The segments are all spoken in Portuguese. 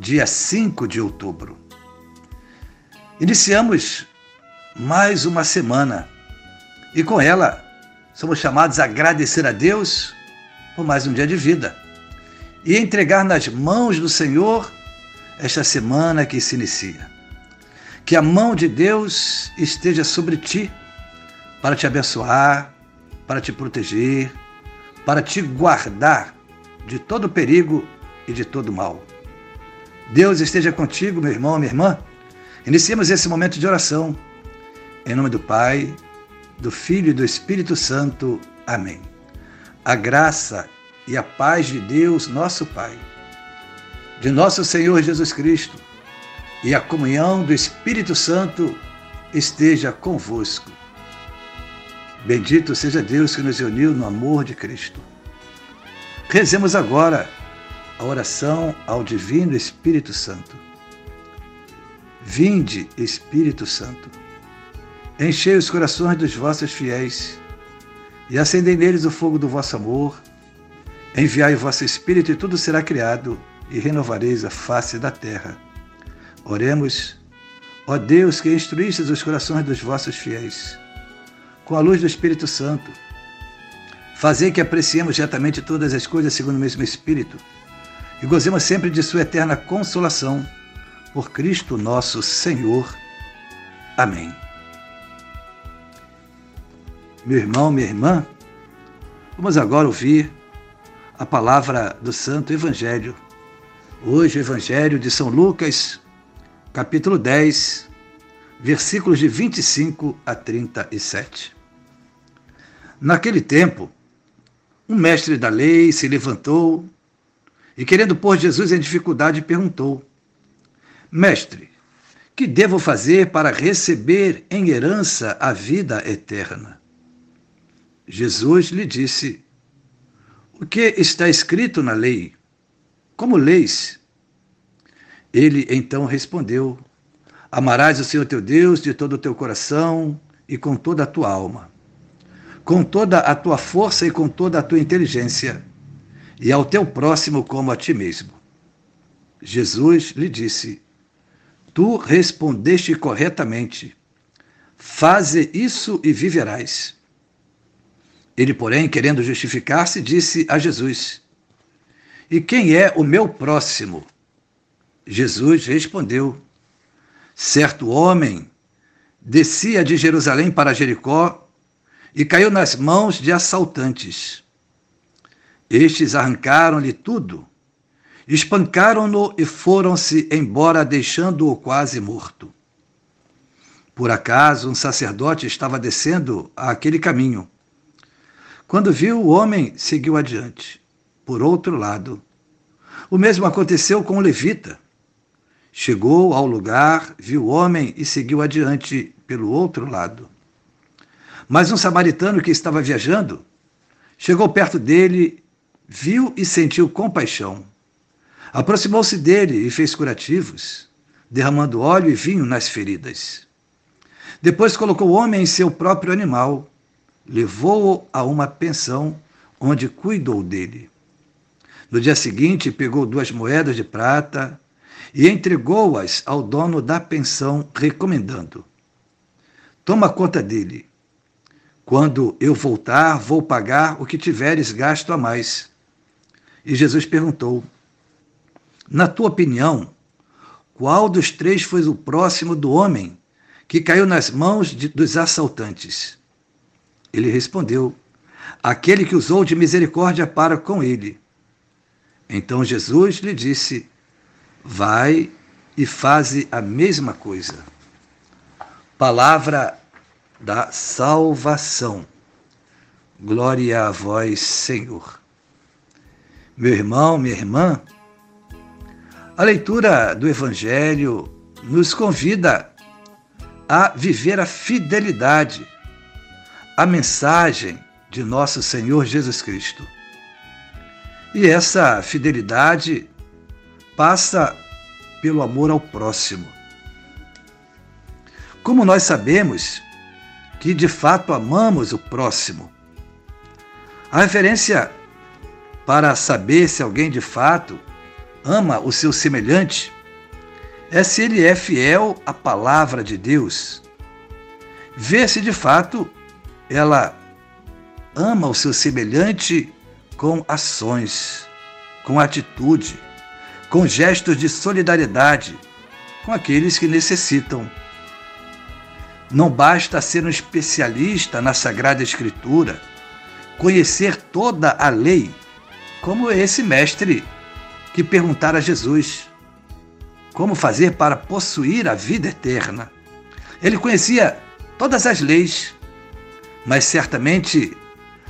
dia 5 de outubro. Iniciamos mais uma semana e com ela somos chamados a agradecer a Deus por mais um dia de vida e entregar nas mãos do Senhor esta semana que se inicia. Que a mão de Deus esteja sobre ti para te abençoar, para te proteger, para te guardar de todo perigo e de todo mal. Deus esteja contigo, meu irmão, minha irmã. Iniciemos esse momento de oração. Em nome do Pai, do Filho e do Espírito Santo. Amém. A graça e a paz de Deus, nosso Pai, de nosso Senhor Jesus Cristo e a comunhão do Espírito Santo esteja convosco. Bendito seja Deus que nos uniu no amor de Cristo. Rezemos agora a oração ao Divino Espírito Santo. Vinde, Espírito Santo, enchei os corações dos vossos fiéis e acendei neles o fogo do vosso amor. Enviai o vosso Espírito e tudo será criado e renovareis a face da terra. Oremos, ó Deus que instruístes os corações dos vossos fiéis, com a luz do Espírito Santo. Fazei que apreciemos retamente todas as coisas segundo o mesmo Espírito e gozemos sempre de Sua eterna consolação. Por Cristo nosso Senhor. Amém. Meu irmão, minha irmã, vamos agora ouvir a palavra do Santo Evangelho. Hoje, o Evangelho de São Lucas, capítulo 10, versículos de 25 a 37. Naquele tempo, um mestre da lei se levantou e, querendo pôr Jesus em dificuldade, perguntou: Mestre, que devo fazer para receber em herança a vida eterna? Jesus lhe disse: O que está escrito na lei? Como leis? Ele então respondeu: Amarás o Senhor teu Deus de todo o teu coração e com toda a tua alma, com toda a tua força e com toda a tua inteligência e ao teu próximo como a ti mesmo. Jesus lhe disse: Tu respondeste corretamente. Faze isso e viverás. Ele, porém, querendo justificar-se, disse a Jesus: E quem é o meu próximo? Jesus respondeu: Certo homem descia de Jerusalém para Jericó e caiu nas mãos de assaltantes estes arrancaram-lhe tudo, espancaram-no e foram-se embora, deixando-o quase morto. Por acaso, um sacerdote estava descendo àquele caminho. Quando viu o homem, seguiu adiante. Por outro lado, o mesmo aconteceu com o levita. Chegou ao lugar, viu o homem e seguiu adiante pelo outro lado. Mas um samaritano que estava viajando chegou perto dele viu e sentiu compaixão. Aproximou-se dele e fez curativos, derramando óleo e vinho nas feridas. Depois colocou o homem em seu próprio animal, levou-o a uma pensão, onde cuidou dele. No dia seguinte, pegou duas moedas de prata e entregou-as ao dono da pensão, recomendando: Toma conta dele. Quando eu voltar, vou pagar o que tiveres gasto a mais. E Jesus perguntou: Na tua opinião, qual dos três foi o próximo do homem que caiu nas mãos de, dos assaltantes? Ele respondeu: Aquele que usou de misericórdia para com ele. Então Jesus lhe disse: Vai e faze a mesma coisa. Palavra da salvação. Glória a vós, Senhor. Meu irmão, minha irmã, A leitura do Evangelho nos convida a viver a fidelidade, a mensagem de nosso Senhor Jesus Cristo. E essa fidelidade passa pelo amor ao próximo. Como nós sabemos que de fato amamos o próximo? A referência para saber se alguém de fato ama o seu semelhante é se ele é fiel à palavra de Deus. Ver se de fato ela ama o seu semelhante com ações, com atitude, com gestos de solidariedade com aqueles que necessitam. Não basta ser um especialista na Sagrada Escritura, conhecer toda a lei, como esse mestre que perguntara a Jesus como fazer para possuir a vida eterna. Ele conhecia todas as leis, mas certamente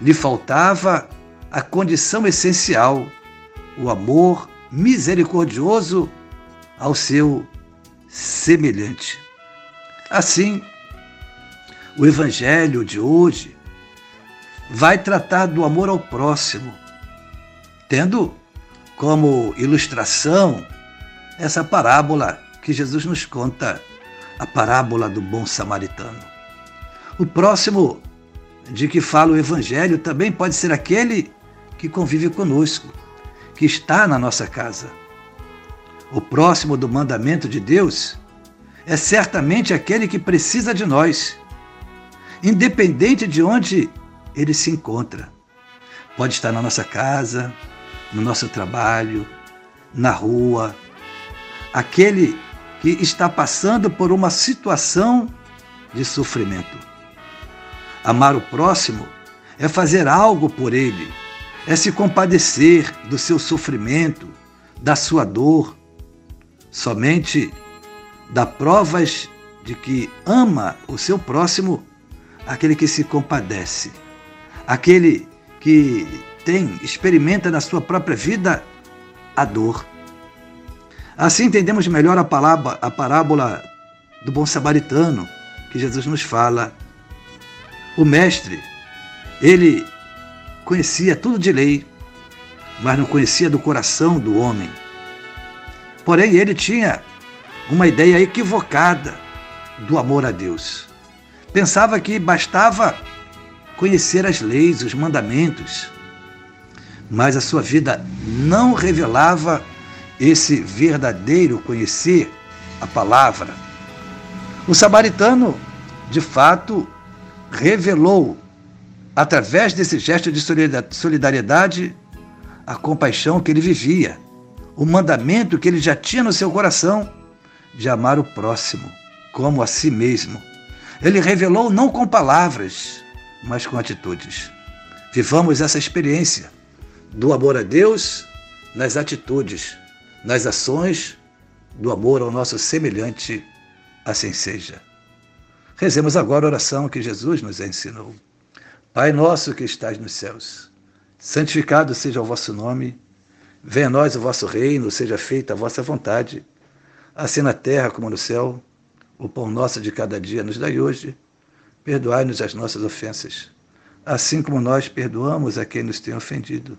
lhe faltava a condição essencial, o amor misericordioso ao seu semelhante. Assim, o Evangelho de hoje vai tratar do amor ao próximo, tendo como ilustração essa parábola que Jesus nos conta, a parábola do bom samaritano. O próximo de que fala o Evangelho também pode ser aquele que convive conosco, que está na nossa casa. O próximo do mandamento de Deus é certamente aquele que precisa de nós, independente de onde ele se encontra. Pode estar na nossa casa, no nosso trabalho, na rua, aquele que está passando por uma situação de sofrimento. Amar o próximo é fazer algo por ele, é se compadecer do seu sofrimento, da sua dor. Somente dá provas de que ama o seu próximo aquele que se compadece, aquele que tem, experimenta na sua própria vida a dor. Assim entendemos melhor a, palavra, a parábola do bom samaritano que Jesus nos fala. O mestre, ele conhecia tudo de lei, mas não conhecia do coração do homem. Porém, ele tinha uma ideia equivocada do amor a Deus. Pensava que bastava conhecer as leis, os mandamentos, mas a sua vida não revelava esse verdadeiro conhecer a palavra. O samaritano, de fato, revelou, através desse gesto de solidariedade, a compaixão que ele vivia, o mandamento que ele já tinha no seu coração de amar o próximo como a si mesmo. Ele revelou não com palavras, mas com atitudes. Vivamos essa experiência do amor a Deus nas atitudes, nas ações do amor ao nosso semelhante, assim seja. Rezemos agora a oração que Jesus nos ensinou. Pai nosso que estás nos céus, santificado seja o vosso nome, venha a nós o vosso reino, seja feita a vossa vontade, assim na terra como no céu. O pão nosso de cada dia nos dai hoje, perdoai-nos as nossas ofensas, assim como nós perdoamos a quem nos tem ofendido.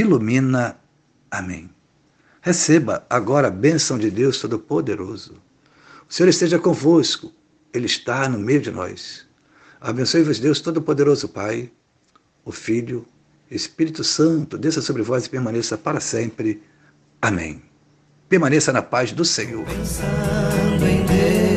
ilumina. Amém. Receba agora a bênção de Deus Todo-Poderoso. O Senhor esteja convosco, Ele está no meio de nós. Abençoe-vos, Deus Todo-Poderoso, Pai, o Filho, Espírito Santo, desça sobre vós e permaneça para sempre. Amém. Permaneça na paz do Senhor. Pensando em Deus,